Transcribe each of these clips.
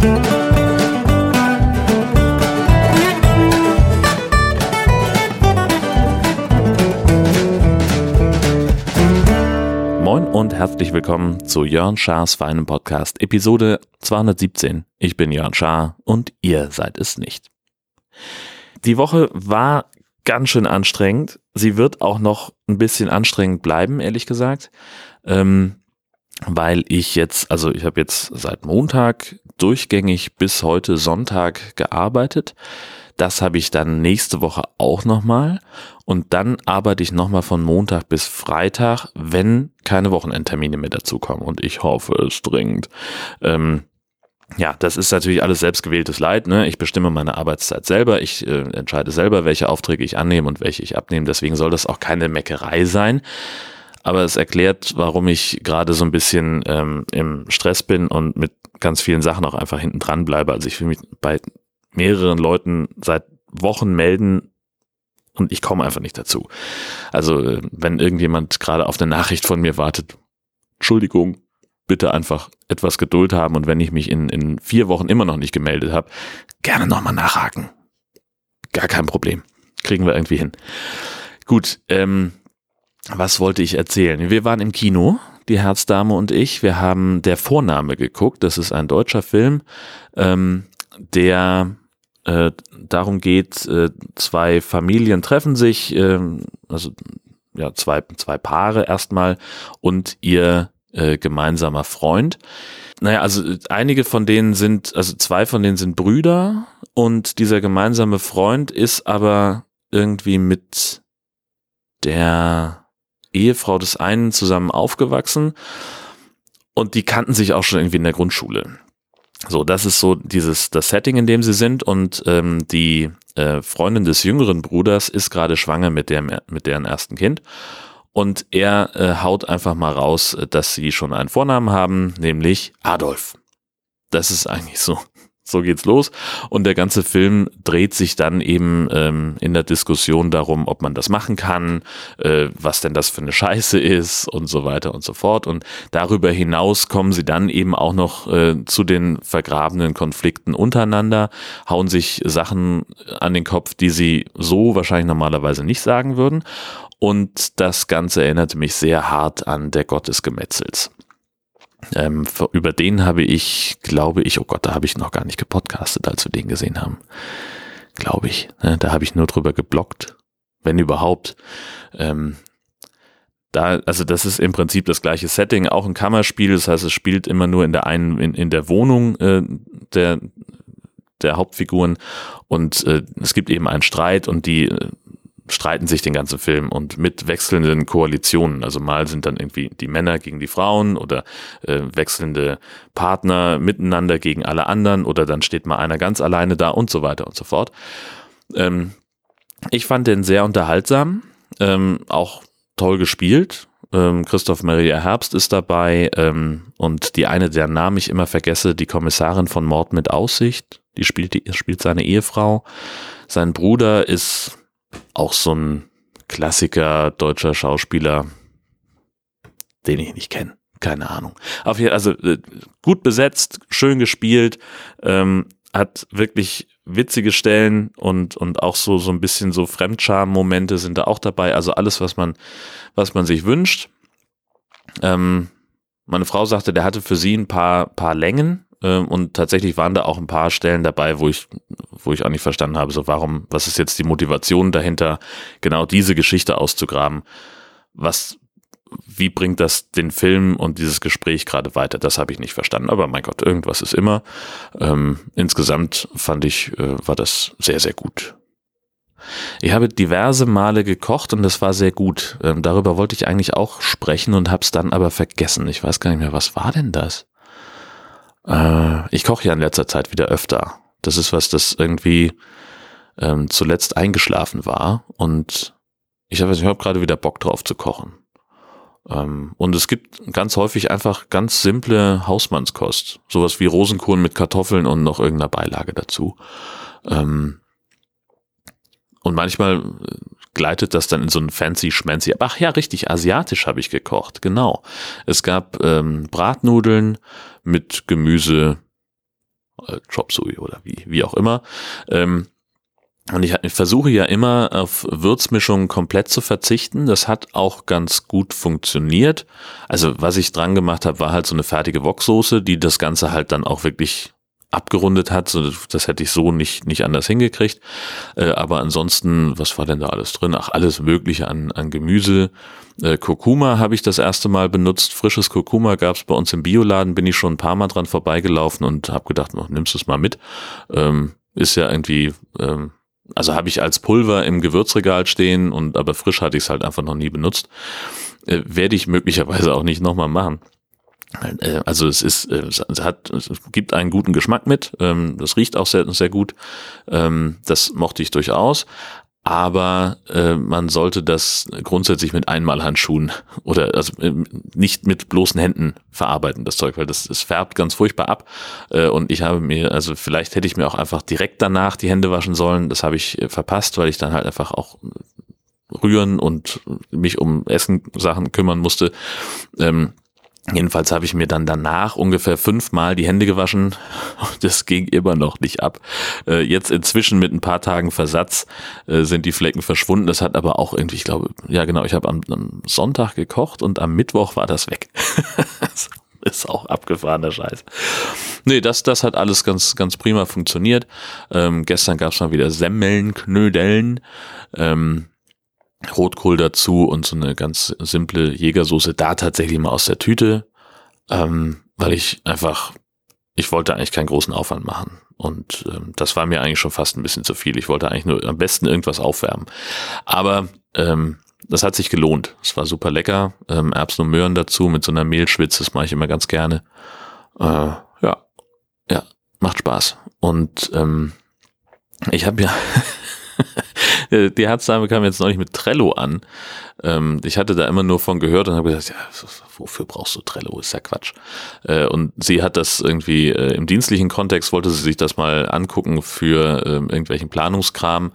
Moin und herzlich willkommen zu Jörn Schars Feinen Podcast, Episode 217. Ich bin Jörn Schaar und ihr seid es nicht. Die Woche war ganz schön anstrengend. Sie wird auch noch ein bisschen anstrengend bleiben, ehrlich gesagt. Ähm, weil ich jetzt, also ich habe jetzt seit Montag durchgängig bis heute Sonntag gearbeitet. Das habe ich dann nächste Woche auch nochmal. Und dann arbeite ich nochmal von Montag bis Freitag, wenn keine Wochenendtermine mehr dazukommen. Und ich hoffe es dringend. Ähm, ja, das ist natürlich alles selbstgewähltes Leid. Ne? Ich bestimme meine Arbeitszeit selber. Ich äh, entscheide selber, welche Aufträge ich annehme und welche ich abnehme. Deswegen soll das auch keine Meckerei sein. Aber es erklärt, warum ich gerade so ein bisschen ähm, im Stress bin und mit ganz vielen Sachen auch einfach hinten dran bleibe. Also ich will mich bei mehreren Leuten seit Wochen melden und ich komme einfach nicht dazu. Also äh, wenn irgendjemand gerade auf eine Nachricht von mir wartet, Entschuldigung, bitte einfach etwas Geduld haben und wenn ich mich in, in vier Wochen immer noch nicht gemeldet habe, gerne nochmal nachhaken. Gar kein Problem. Kriegen wir irgendwie hin. Gut, ähm, was wollte ich erzählen? Wir waren im Kino, die Herzdame und ich. Wir haben Der Vorname geguckt. Das ist ein deutscher Film, ähm, der äh, darum geht, äh, zwei Familien treffen sich, äh, also ja, zwei, zwei Paare erstmal und ihr äh, gemeinsamer Freund. Naja, also einige von denen sind, also zwei von denen sind Brüder und dieser gemeinsame Freund ist aber irgendwie mit der Ehefrau des einen zusammen aufgewachsen und die kannten sich auch schon irgendwie in der Grundschule. So, das ist so dieses das Setting, in dem sie sind und ähm, die äh, Freundin des jüngeren Bruders ist gerade schwanger mit dem mit deren ersten Kind und er äh, haut einfach mal raus, dass sie schon einen Vornamen haben, nämlich Adolf. Das ist eigentlich so so geht's los. Und der ganze Film dreht sich dann eben ähm, in der Diskussion darum, ob man das machen kann, äh, was denn das für eine Scheiße ist und so weiter und so fort. Und darüber hinaus kommen sie dann eben auch noch äh, zu den vergrabenen Konflikten untereinander, hauen sich Sachen an den Kopf, die sie so wahrscheinlich normalerweise nicht sagen würden. Und das Ganze erinnerte mich sehr hart an der Gott des Gemetzels. Ähm, über den habe ich, glaube ich, oh Gott, da habe ich noch gar nicht gepodcastet, als wir den gesehen haben. Glaube ich. Ne? Da habe ich nur drüber geblockt, wenn überhaupt. Ähm, da, also das ist im Prinzip das gleiche Setting, auch ein Kammerspiel, das heißt, es spielt immer nur in der einen, in, in der Wohnung äh, der, der Hauptfiguren und äh, es gibt eben einen Streit und die äh, streiten sich den ganzen Film und mit wechselnden Koalitionen. Also mal sind dann irgendwie die Männer gegen die Frauen oder äh, wechselnde Partner miteinander gegen alle anderen oder dann steht mal einer ganz alleine da und so weiter und so fort. Ähm, ich fand den sehr unterhaltsam, ähm, auch toll gespielt. Ähm, Christoph Maria Herbst ist dabei ähm, und die eine, deren Namen ich immer vergesse, die Kommissarin von Mord mit Aussicht, die spielt, die spielt seine Ehefrau. Sein Bruder ist auch so ein Klassiker deutscher Schauspieler, den ich nicht kenne. Keine Ahnung. Auf jeden, also äh, gut besetzt, schön gespielt, ähm, hat wirklich witzige Stellen und, und auch so, so ein bisschen so Fremdscham-Momente sind da auch dabei. Also alles, was man, was man sich wünscht. Ähm, meine Frau sagte, der hatte für sie ein paar, paar Längen, und tatsächlich waren da auch ein paar Stellen dabei, wo ich, wo ich auch nicht verstanden habe, so warum, was ist jetzt die Motivation dahinter, genau diese Geschichte auszugraben? Was, wie bringt das den Film und dieses Gespräch gerade weiter? Das habe ich nicht verstanden. Aber mein Gott, irgendwas ist immer. Ähm, insgesamt fand ich, äh, war das sehr, sehr gut. Ich habe diverse Male gekocht und das war sehr gut. Ähm, darüber wollte ich eigentlich auch sprechen und habe es dann aber vergessen. Ich weiß gar nicht mehr, was war denn das? Äh, ich koche ja in letzter Zeit wieder öfter. Das ist was, das irgendwie ähm, zuletzt eingeschlafen war und ich habe ich hab gerade wieder Bock drauf zu kochen. Ähm, und es gibt ganz häufig einfach ganz simple Hausmannskost. Sowas wie Rosenkohl mit Kartoffeln und noch irgendeiner Beilage dazu. Ähm, und manchmal äh, gleitet das dann in so ein fancy schmancy. Ach ja, richtig, asiatisch habe ich gekocht, genau. Es gab ähm, Bratnudeln mit Gemüse äh, Chop Suey oder wie, wie auch immer. Ähm, und ich, ich versuche ja immer auf Würzmischungen komplett zu verzichten. Das hat auch ganz gut funktioniert. Also was ich dran gemacht habe, war halt so eine fertige Woksoße, die das Ganze halt dann auch wirklich abgerundet hat. Das hätte ich so nicht, nicht anders hingekriegt. Äh, aber ansonsten, was war denn da alles drin? Ach, alles Mögliche an, an Gemüse. Äh, Kurkuma habe ich das erste Mal benutzt. Frisches Kurkuma gab es bei uns im Bioladen. Bin ich schon ein paar Mal dran vorbeigelaufen und habe gedacht, oh, nimmst du es mal mit. Ähm, ist ja irgendwie... Ähm, also habe ich als Pulver im Gewürzregal stehen und aber frisch hatte ich es halt einfach noch nie benutzt. Äh, Werde ich möglicherweise auch nicht nochmal machen. Äh, also es ist, äh, es hat, es gibt einen guten Geschmack mit. Ähm, das riecht auch sehr, sehr gut. Ähm, das mochte ich durchaus. Aber äh, man sollte das grundsätzlich mit Einmalhandschuhen oder also nicht mit bloßen Händen verarbeiten, das Zeug, weil das, das färbt ganz furchtbar ab. und ich habe mir, also vielleicht hätte ich mir auch einfach direkt danach die Hände waschen sollen. Das habe ich verpasst, weil ich dann halt einfach auch rühren und mich um Essensachen kümmern musste. Ähm, Jedenfalls habe ich mir dann danach ungefähr fünfmal die Hände gewaschen. Das ging immer noch nicht ab. Äh, jetzt inzwischen mit ein paar Tagen Versatz äh, sind die Flecken verschwunden. Das hat aber auch irgendwie, ich glaube, ja genau, ich habe am, am Sonntag gekocht und am Mittwoch war das weg. das ist auch abgefahrener Scheiß. Nee, das, das hat alles ganz, ganz prima funktioniert. Ähm, gestern gab es mal wieder Semmelnknödeln. Ähm, Rotkohl dazu und so eine ganz simple Jägersoße da tatsächlich mal aus der Tüte, ähm, weil ich einfach, ich wollte eigentlich keinen großen Aufwand machen. Und ähm, das war mir eigentlich schon fast ein bisschen zu viel. Ich wollte eigentlich nur am besten irgendwas aufwärmen. Aber ähm, das hat sich gelohnt. Es war super lecker. Ähm, Erbsen und Möhren dazu mit so einer Mehlschwitze, das mache ich immer ganz gerne. Äh, ja, ja, macht Spaß. Und ähm, ich habe ja die Herzdame kam jetzt neulich mit Trello an. Ähm, ich hatte da immer nur von gehört und habe gesagt, ja, wofür brauchst du Trello? Ist ja Quatsch. Äh, und sie hat das irgendwie äh, im dienstlichen Kontext, wollte sie sich das mal angucken für ähm, irgendwelchen Planungskram.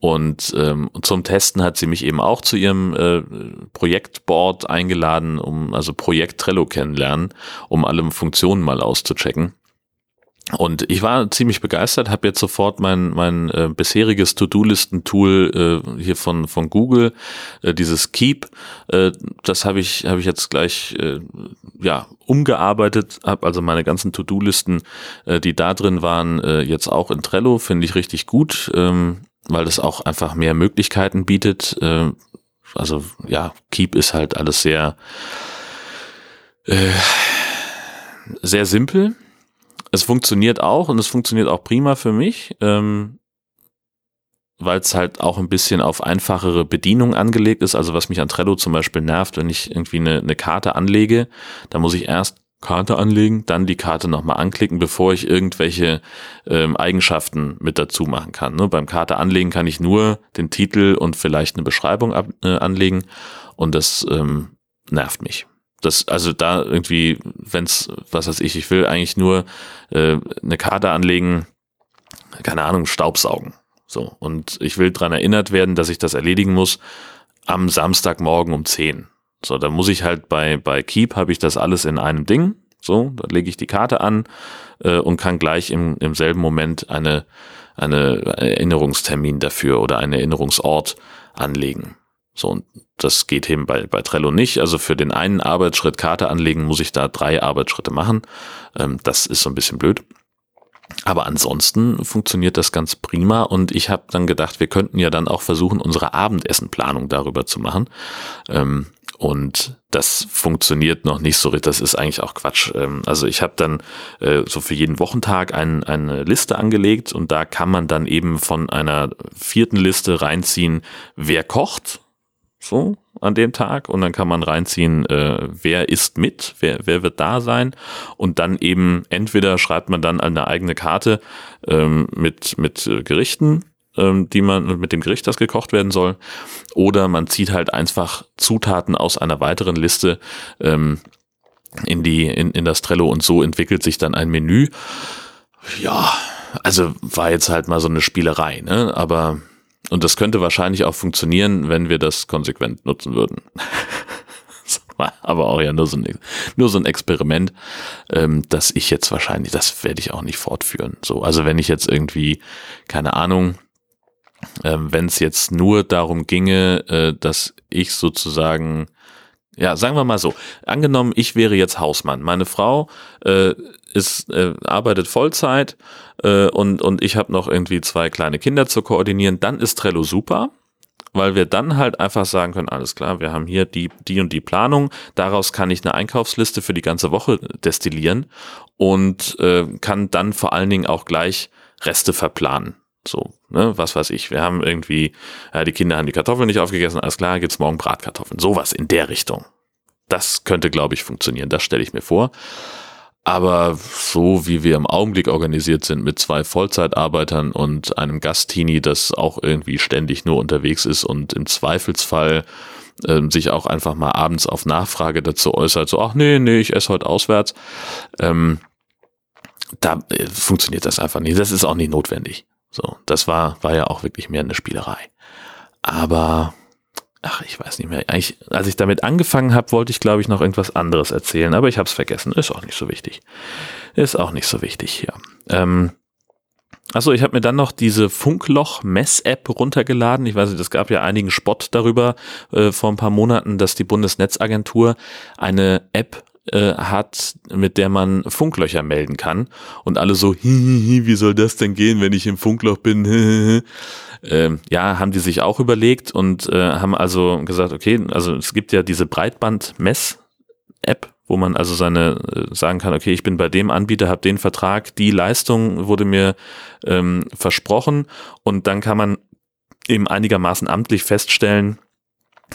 Und ähm, zum Testen hat sie mich eben auch zu ihrem äh, Projektboard eingeladen, um also Projekt Trello kennenlernen, um alle Funktionen mal auszuchecken. Und ich war ziemlich begeistert, habe jetzt sofort mein, mein äh, bisheriges To-Do-Listen-Tool äh, hier von, von Google, äh, dieses Keep, äh, das habe ich, hab ich jetzt gleich äh, ja, umgearbeitet, habe also meine ganzen To-Do-Listen, äh, die da drin waren, äh, jetzt auch in Trello, finde ich richtig gut, ähm, weil das auch einfach mehr Möglichkeiten bietet. Äh, also ja, Keep ist halt alles sehr, äh, sehr simpel es funktioniert auch und es funktioniert auch prima für mich, ähm, weil es halt auch ein bisschen auf einfachere Bedienung angelegt ist. Also was mich an Trello zum Beispiel nervt, wenn ich irgendwie eine, eine Karte anlege, da muss ich erst Karte anlegen, dann die Karte nochmal anklicken, bevor ich irgendwelche ähm, Eigenschaften mit dazu machen kann. Ne? Beim Karte anlegen kann ich nur den Titel und vielleicht eine Beschreibung ab, äh, anlegen und das ähm, nervt mich das, also da irgendwie, wenn's, was weiß ich, ich will eigentlich nur äh, eine Karte anlegen, keine Ahnung, Staubsaugen. So. Und ich will dran erinnert werden, dass ich das erledigen muss am Samstagmorgen um 10. So, da muss ich halt bei, bei Keep habe ich das alles in einem Ding. So, da lege ich die Karte an äh, und kann gleich im, im selben Moment eine, eine Erinnerungstermin dafür oder einen Erinnerungsort anlegen. So, und das geht eben bei, bei Trello nicht. Also für den einen Arbeitsschritt Karte anlegen, muss ich da drei Arbeitsschritte machen. Ähm, das ist so ein bisschen blöd. Aber ansonsten funktioniert das ganz prima und ich habe dann gedacht, wir könnten ja dann auch versuchen, unsere Abendessenplanung darüber zu machen. Ähm, und das funktioniert noch nicht so richtig. Das ist eigentlich auch Quatsch. Ähm, also ich habe dann äh, so für jeden Wochentag ein, eine Liste angelegt und da kann man dann eben von einer vierten Liste reinziehen, wer kocht so an dem Tag und dann kann man reinziehen, äh, wer ist mit, wer, wer wird da sein und dann eben entweder schreibt man dann eine eigene Karte ähm, mit, mit äh, Gerichten, ähm, die man mit dem Gericht, das gekocht werden soll, oder man zieht halt einfach Zutaten aus einer weiteren Liste ähm, in die in, in das Trello und so entwickelt sich dann ein Menü. Ja, also war jetzt halt mal so eine Spielerei, ne? Aber und das könnte wahrscheinlich auch funktionieren, wenn wir das konsequent nutzen würden. aber auch ja nur so ein, nur so ein Experiment, ähm, dass ich jetzt wahrscheinlich, das werde ich auch nicht fortführen. So, also wenn ich jetzt irgendwie, keine Ahnung, ähm, wenn es jetzt nur darum ginge, äh, dass ich sozusagen ja, sagen wir mal so. Angenommen, ich wäre jetzt Hausmann. Meine Frau äh, ist, äh, arbeitet Vollzeit äh, und, und ich habe noch irgendwie zwei kleine Kinder zu koordinieren. Dann ist Trello super, weil wir dann halt einfach sagen können, alles klar, wir haben hier die, die und die Planung. Daraus kann ich eine Einkaufsliste für die ganze Woche destillieren und äh, kann dann vor allen Dingen auch gleich Reste verplanen. So, ne, was weiß ich. Wir haben irgendwie, äh, die Kinder haben die Kartoffeln nicht aufgegessen, alles klar, gibt's morgen Bratkartoffeln. Sowas in der Richtung. Das könnte, glaube ich, funktionieren. Das stelle ich mir vor. Aber so wie wir im Augenblick organisiert sind mit zwei Vollzeitarbeitern und einem Gastini, das auch irgendwie ständig nur unterwegs ist und im Zweifelsfall äh, sich auch einfach mal abends auf Nachfrage dazu äußert, so, ach nee, nee, ich esse heute auswärts, ähm, da äh, funktioniert das einfach nicht. Das ist auch nicht notwendig. So, das war, war ja auch wirklich mehr eine Spielerei. Aber, ach, ich weiß nicht mehr. Eigentlich, als ich damit angefangen habe, wollte ich, glaube ich, noch irgendwas anderes erzählen, aber ich habe es vergessen. Ist auch nicht so wichtig. Ist auch nicht so wichtig hier. Ähm, Achso, ich habe mir dann noch diese Funkloch-Mess-App runtergeladen. Ich weiß nicht, es gab ja einigen Spott darüber äh, vor ein paar Monaten, dass die Bundesnetzagentur eine App äh, hat, mit der man Funklöcher melden kann. Und alle so, hihihi, wie soll das denn gehen, wenn ich im Funkloch bin? ähm, ja, haben die sich auch überlegt und äh, haben also gesagt, okay, also es gibt ja diese Breitband-Mess-App, wo man also seine äh, sagen kann, okay, ich bin bei dem Anbieter, habe den Vertrag, die Leistung wurde mir ähm, versprochen und dann kann man eben einigermaßen amtlich feststellen,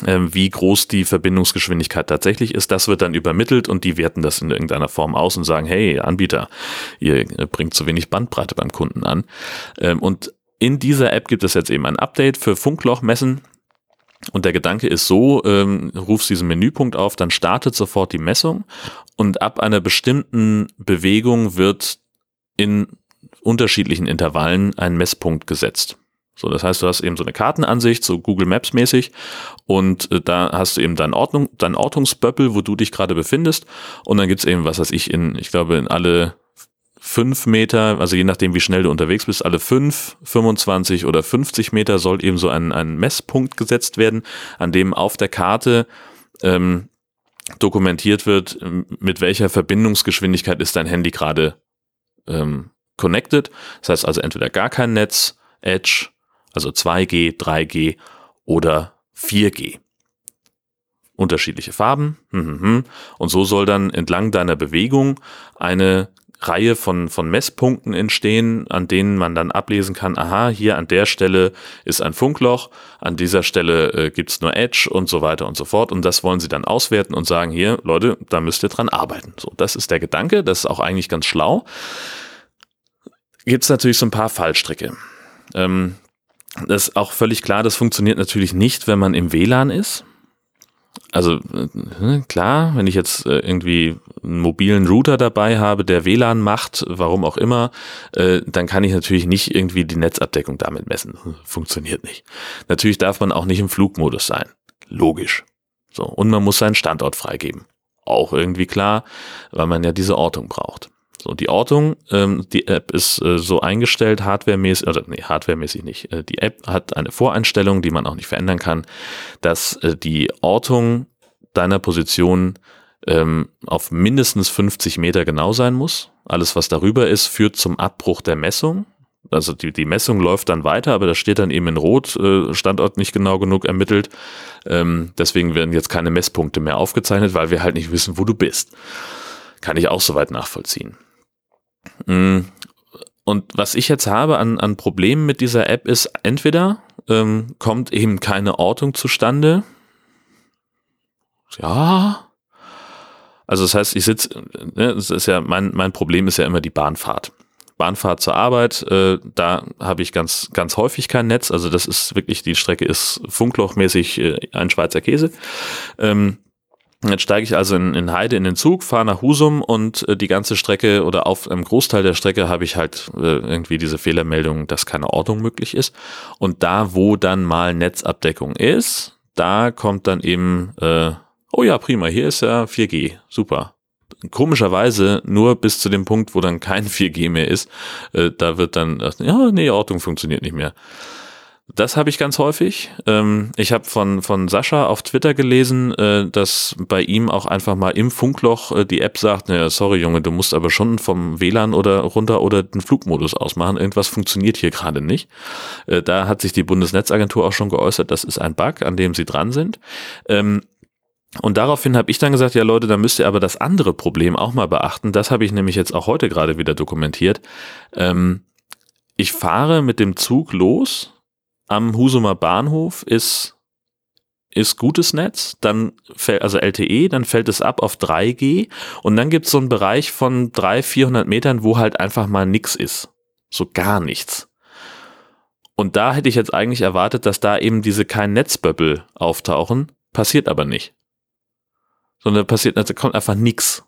wie groß die Verbindungsgeschwindigkeit tatsächlich ist. Das wird dann übermittelt und die werten das in irgendeiner Form aus und sagen, hey, Anbieter, ihr bringt zu wenig Bandbreite beim Kunden an. Ähm, und in dieser App gibt es jetzt eben ein Update für Funklochmessen. Und der Gedanke ist so, ähm, rufst diesen Menüpunkt auf, dann startet sofort die Messung und ab einer bestimmten Bewegung wird in unterschiedlichen Intervallen ein Messpunkt gesetzt. So, das heißt, du hast eben so eine Kartenansicht, so Google Maps mäßig, und äh, da hast du eben dein Ordnung, dein Ortungsböppel, wo du dich gerade befindest, und dann gibt's eben, was weiß ich, in, ich glaube, in alle fünf Meter, also je nachdem, wie schnell du unterwegs bist, alle fünf, 25 oder 50 Meter soll eben so ein, ein Messpunkt gesetzt werden, an dem auf der Karte ähm, dokumentiert wird, mit welcher Verbindungsgeschwindigkeit ist dein Handy gerade ähm, connected. Das heißt also entweder gar kein Netz, Edge also 2G, 3G oder 4G. Unterschiedliche Farben. Hm, hm, hm. Und so soll dann entlang deiner Bewegung eine Reihe von, von Messpunkten entstehen, an denen man dann ablesen kann, aha, hier an der Stelle ist ein Funkloch, an dieser Stelle äh, gibt's nur Edge und so weiter und so fort. Und das wollen sie dann auswerten und sagen, hier, Leute, da müsst ihr dran arbeiten. So, das ist der Gedanke, das ist auch eigentlich ganz schlau. Gibt's natürlich so ein paar Fallstricke. Ähm, das ist auch völlig klar, das funktioniert natürlich nicht, wenn man im WLAN ist. Also äh, klar, wenn ich jetzt äh, irgendwie einen mobilen Router dabei habe, der WLAN macht, warum auch immer, äh, dann kann ich natürlich nicht irgendwie die Netzabdeckung damit messen. Funktioniert nicht. Natürlich darf man auch nicht im Flugmodus sein. Logisch. So, und man muss seinen Standort freigeben. Auch irgendwie klar, weil man ja diese Ortung braucht. So, die Ortung, ähm, die App ist äh, so eingestellt, hardwaremäßig, oder nee, hardwaremäßig nicht. Äh, die App hat eine Voreinstellung, die man auch nicht verändern kann, dass äh, die Ortung deiner Position ähm, auf mindestens 50 Meter genau sein muss. Alles, was darüber ist, führt zum Abbruch der Messung. Also die, die Messung läuft dann weiter, aber da steht dann eben in Rot, äh, Standort nicht genau genug ermittelt. Ähm, deswegen werden jetzt keine Messpunkte mehr aufgezeichnet, weil wir halt nicht wissen, wo du bist. Kann ich auch soweit nachvollziehen. Mm. Und was ich jetzt habe an, an Problemen mit dieser App ist, entweder ähm, kommt eben keine Ortung zustande. Ja. Also das heißt, ich sitze, ne, das ist ja, mein, mein Problem ist ja immer die Bahnfahrt. Bahnfahrt zur Arbeit, äh, da habe ich ganz, ganz häufig kein Netz. Also das ist wirklich, die Strecke ist funklochmäßig äh, ein Schweizer Käse. Ähm, Jetzt steige ich also in, in Heide in den Zug, fahre nach Husum und äh, die ganze Strecke oder auf einem Großteil der Strecke habe ich halt äh, irgendwie diese Fehlermeldung, dass keine Ordnung möglich ist. Und da, wo dann mal Netzabdeckung ist, da kommt dann eben, äh, oh ja, prima, hier ist ja 4G, super. Komischerweise nur bis zu dem Punkt, wo dann kein 4G mehr ist, äh, da wird dann, ja, nee, Ortung funktioniert nicht mehr. Das habe ich ganz häufig. Ähm, ich habe von, von Sascha auf Twitter gelesen, äh, dass bei ihm auch einfach mal im Funkloch äh, die App sagt, naja, sorry Junge, du musst aber schon vom WLAN oder runter oder den Flugmodus ausmachen. Irgendwas funktioniert hier gerade nicht. Äh, da hat sich die Bundesnetzagentur auch schon geäußert, das ist ein Bug, an dem sie dran sind. Ähm, und daraufhin habe ich dann gesagt, ja Leute, da müsst ihr aber das andere Problem auch mal beachten. Das habe ich nämlich jetzt auch heute gerade wieder dokumentiert. Ähm, ich fahre mit dem Zug los am Husumer Bahnhof ist ist gutes Netz, dann fällt, also LTE, dann fällt es ab auf 3G und dann gibt es so einen Bereich von 300, 400 Metern, wo halt einfach mal nix ist. So gar nichts. Und da hätte ich jetzt eigentlich erwartet, dass da eben diese kein Netzböppel auftauchen, passiert aber nicht. Sondern passiert, also kommt einfach nix.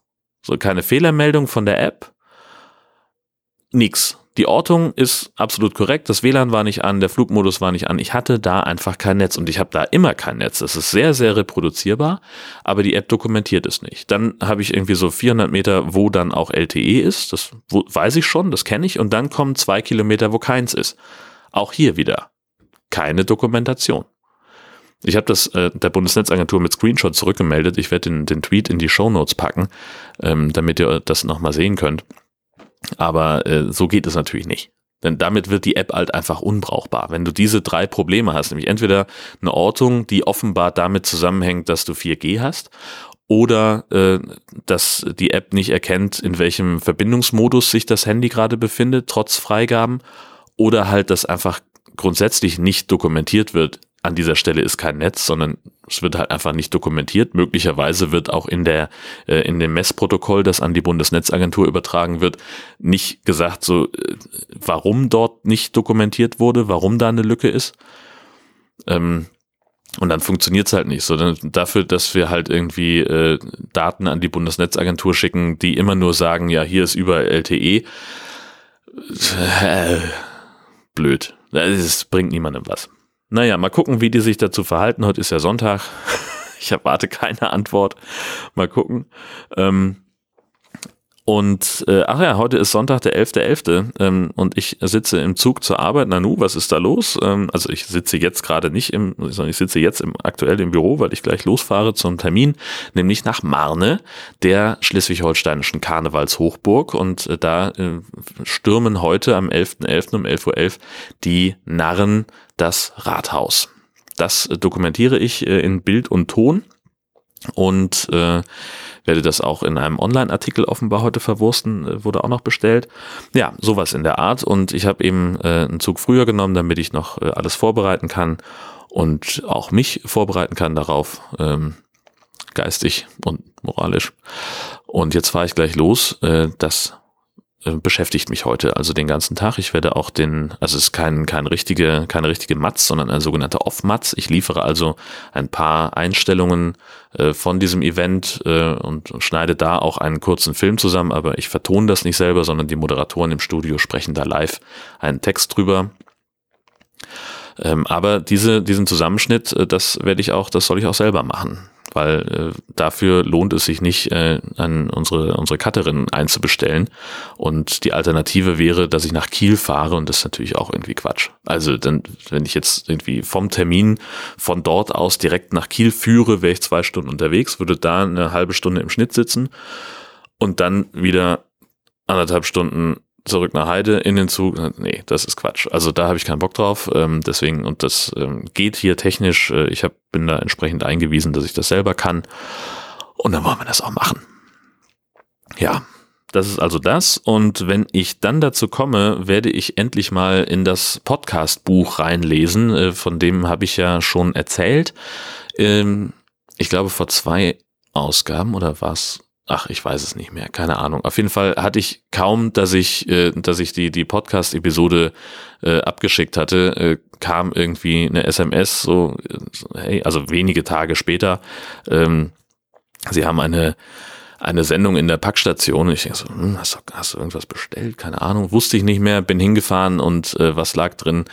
So keine Fehlermeldung von der App, nix. Die Ortung ist absolut korrekt, das WLAN war nicht an, der Flugmodus war nicht an. Ich hatte da einfach kein Netz und ich habe da immer kein Netz. Das ist sehr, sehr reproduzierbar, aber die App dokumentiert es nicht. Dann habe ich irgendwie so 400 Meter, wo dann auch LTE ist. Das weiß ich schon, das kenne ich. Und dann kommen zwei Kilometer, wo keins ist. Auch hier wieder keine Dokumentation. Ich habe das äh, der Bundesnetzagentur mit Screenshot zurückgemeldet. Ich werde den, den Tweet in die Show Notes packen, ähm, damit ihr das nochmal sehen könnt. Aber äh, so geht es natürlich nicht. Denn damit wird die App halt einfach unbrauchbar. Wenn du diese drei Probleme hast, nämlich entweder eine Ortung, die offenbar damit zusammenhängt, dass du 4G hast, oder äh, dass die App nicht erkennt, in welchem Verbindungsmodus sich das Handy gerade befindet, trotz Freigaben, oder halt, dass einfach grundsätzlich nicht dokumentiert wird, an dieser Stelle ist kein Netz, sondern es wird halt einfach nicht dokumentiert. Möglicherweise wird auch in der äh, in dem Messprotokoll, das an die Bundesnetzagentur übertragen wird, nicht gesagt, so äh, warum dort nicht dokumentiert wurde, warum da eine Lücke ist. Ähm, und dann funktioniert es halt nicht. So, dafür, dass wir halt irgendwie äh, Daten an die Bundesnetzagentur schicken, die immer nur sagen, ja, hier ist über LTE. Äh, blöd. Das bringt niemandem was. Naja, mal gucken, wie die sich dazu verhalten. Heute ist ja Sonntag. Ich erwarte keine Antwort. Mal gucken. Ähm, und äh, ach ja, heute ist Sonntag, der 11.11. .11., ähm, und ich sitze im Zug zur Arbeit. Nanu, was ist da los? Ähm, also ich sitze jetzt gerade nicht im, sondern ich sitze jetzt im, aktuell im Büro, weil ich gleich losfahre zum Termin, nämlich nach Marne, der schleswig-holsteinischen Karnevalshochburg. Und äh, da äh, stürmen heute am 11.11. .11. um 11.11 Uhr die Narren das Rathaus. Das dokumentiere ich äh, in Bild und Ton und äh, werde das auch in einem Online-Artikel offenbar heute verwursten, äh, wurde auch noch bestellt. Ja, sowas in der Art. Und ich habe eben äh, einen Zug früher genommen, damit ich noch äh, alles vorbereiten kann und auch mich vorbereiten kann darauf, ähm, geistig und moralisch. Und jetzt fahre ich gleich los. Äh, das äh, beschäftigt mich heute also den ganzen Tag. Ich werde auch den, also es ist kein, kein richtige, keine richtige Matz, sondern ein sogenannter Off-Matz. Ich liefere also ein paar Einstellungen äh, von diesem Event äh, und schneide da auch einen kurzen Film zusammen, aber ich vertone das nicht selber, sondern die Moderatoren im Studio sprechen da live einen Text drüber. Ähm, aber diese, diesen Zusammenschnitt, äh, das werde ich auch, das soll ich auch selber machen weil äh, dafür lohnt es sich nicht, äh, an unsere, unsere Cutterin einzubestellen. Und die Alternative wäre, dass ich nach Kiel fahre und das ist natürlich auch irgendwie Quatsch. Also dann, wenn ich jetzt irgendwie vom Termin von dort aus direkt nach Kiel führe, wäre ich zwei Stunden unterwegs, würde da eine halbe Stunde im Schnitt sitzen und dann wieder anderthalb Stunden zurück nach Heide in den Zug. Nee, das ist Quatsch. Also da habe ich keinen Bock drauf. Ähm, deswegen, und das ähm, geht hier technisch. Äh, ich hab, bin da entsprechend eingewiesen, dass ich das selber kann. Und dann wollen wir das auch machen. Ja, das ist also das. Und wenn ich dann dazu komme, werde ich endlich mal in das Podcast-Buch reinlesen. Äh, von dem habe ich ja schon erzählt. Ähm, ich glaube vor zwei Ausgaben oder was? Ach, ich weiß es nicht mehr, keine Ahnung. Auf jeden Fall hatte ich kaum, dass ich, äh, dass ich die die Podcast-Episode äh, abgeschickt hatte, äh, kam irgendwie eine SMS, so, hey, also wenige Tage später. Ähm, sie haben eine eine Sendung in der Packstation. Ich denke so, hm, hast, du, hast du irgendwas bestellt? Keine Ahnung, wusste ich nicht mehr. Bin hingefahren und äh, was lag drin?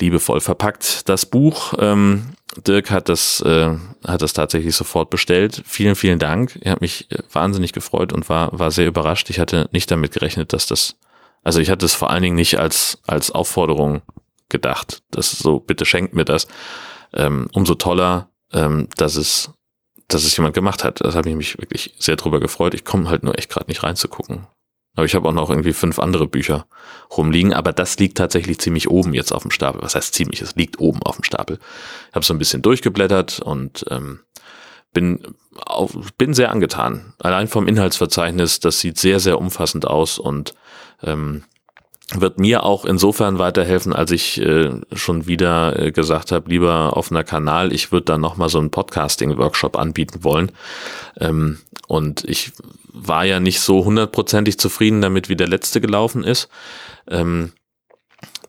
Liebevoll verpackt. Das Buch, ähm, Dirk hat das, äh, hat das tatsächlich sofort bestellt. Vielen, vielen Dank. Er hat mich äh, wahnsinnig gefreut und war, war sehr überrascht. Ich hatte nicht damit gerechnet, dass das, also ich hatte es vor allen Dingen nicht als, als Aufforderung gedacht. Das so, bitte schenkt mir das. Ähm, umso toller, ähm, dass es, dass es jemand gemacht hat. Das habe ich mich wirklich sehr drüber gefreut. Ich komme halt nur echt gerade nicht reinzugucken. Aber ich habe auch noch irgendwie fünf andere Bücher rumliegen, aber das liegt tatsächlich ziemlich oben jetzt auf dem Stapel. Was heißt ziemlich? Es liegt oben auf dem Stapel. Ich habe so ein bisschen durchgeblättert und ähm, bin, auf, bin sehr angetan. Allein vom Inhaltsverzeichnis, das sieht sehr, sehr umfassend aus und ähm, wird mir auch insofern weiterhelfen, als ich äh, schon wieder äh, gesagt habe, lieber offener Kanal, ich würde dann nochmal so einen Podcasting-Workshop anbieten wollen. Ähm, und ich war ja nicht so hundertprozentig zufrieden damit, wie der letzte gelaufen ist. Ähm,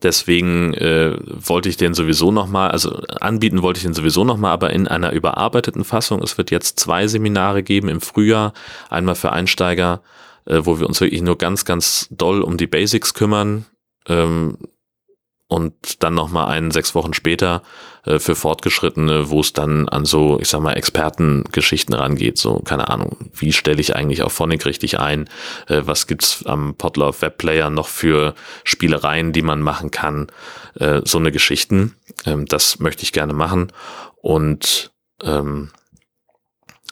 deswegen äh, wollte ich den sowieso nochmal, also anbieten wollte ich den sowieso nochmal, aber in einer überarbeiteten Fassung. Es wird jetzt zwei Seminare geben im Frühjahr, einmal für Einsteiger äh, wo wir uns wirklich nur ganz, ganz doll um die Basics kümmern. Ähm, und dann nochmal einen sechs Wochen später äh, für Fortgeschrittene, wo es dann an so, ich sag mal, Expertengeschichten rangeht. So, keine Ahnung, wie stelle ich eigentlich auf Phonic richtig ein? Äh, was gibt's am Podlove Webplayer noch für Spielereien, die man machen kann? Äh, so eine Geschichten. Ähm, das möchte ich gerne machen. Und ähm,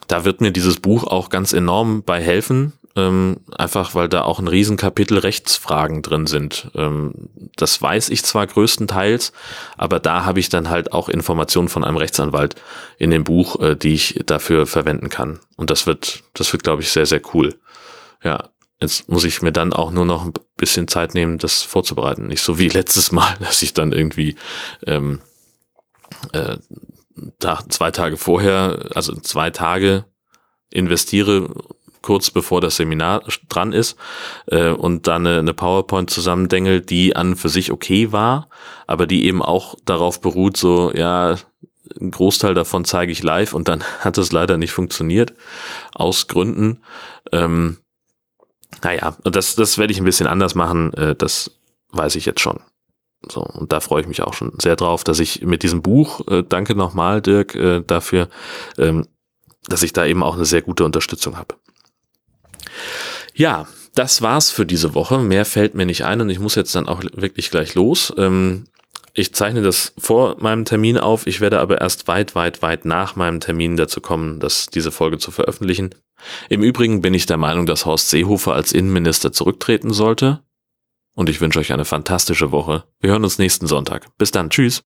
da wird mir dieses Buch auch ganz enorm bei helfen, ähm, einfach weil da auch ein Riesenkapitel Rechtsfragen drin sind. Ähm, das weiß ich zwar größtenteils, aber da habe ich dann halt auch Informationen von einem Rechtsanwalt in dem Buch, äh, die ich dafür verwenden kann. Und das wird, das wird, glaube ich, sehr, sehr cool. Ja, jetzt muss ich mir dann auch nur noch ein bisschen Zeit nehmen, das vorzubereiten. Nicht so wie letztes Mal, dass ich dann irgendwie ähm, äh, da, zwei Tage vorher, also zwei Tage investiere kurz bevor das Seminar dran ist äh, und dann eine, eine PowerPoint zusammendengelt, die an für sich okay war, aber die eben auch darauf beruht, so, ja, ein Großteil davon zeige ich live und dann hat es leider nicht funktioniert, aus Gründen. Ähm, naja, das, das werde ich ein bisschen anders machen, äh, das weiß ich jetzt schon. So, und da freue ich mich auch schon sehr drauf, dass ich mit diesem Buch, äh, danke nochmal, Dirk, äh, dafür, ähm, dass ich da eben auch eine sehr gute Unterstützung habe. Ja, das war's für diese Woche. Mehr fällt mir nicht ein und ich muss jetzt dann auch wirklich gleich los. Ähm, ich zeichne das vor meinem Termin auf. Ich werde aber erst weit, weit, weit nach meinem Termin dazu kommen, dass diese Folge zu veröffentlichen. Im Übrigen bin ich der Meinung, dass Horst Seehofer als Innenminister zurücktreten sollte. Und ich wünsche euch eine fantastische Woche. Wir hören uns nächsten Sonntag. Bis dann. Tschüss.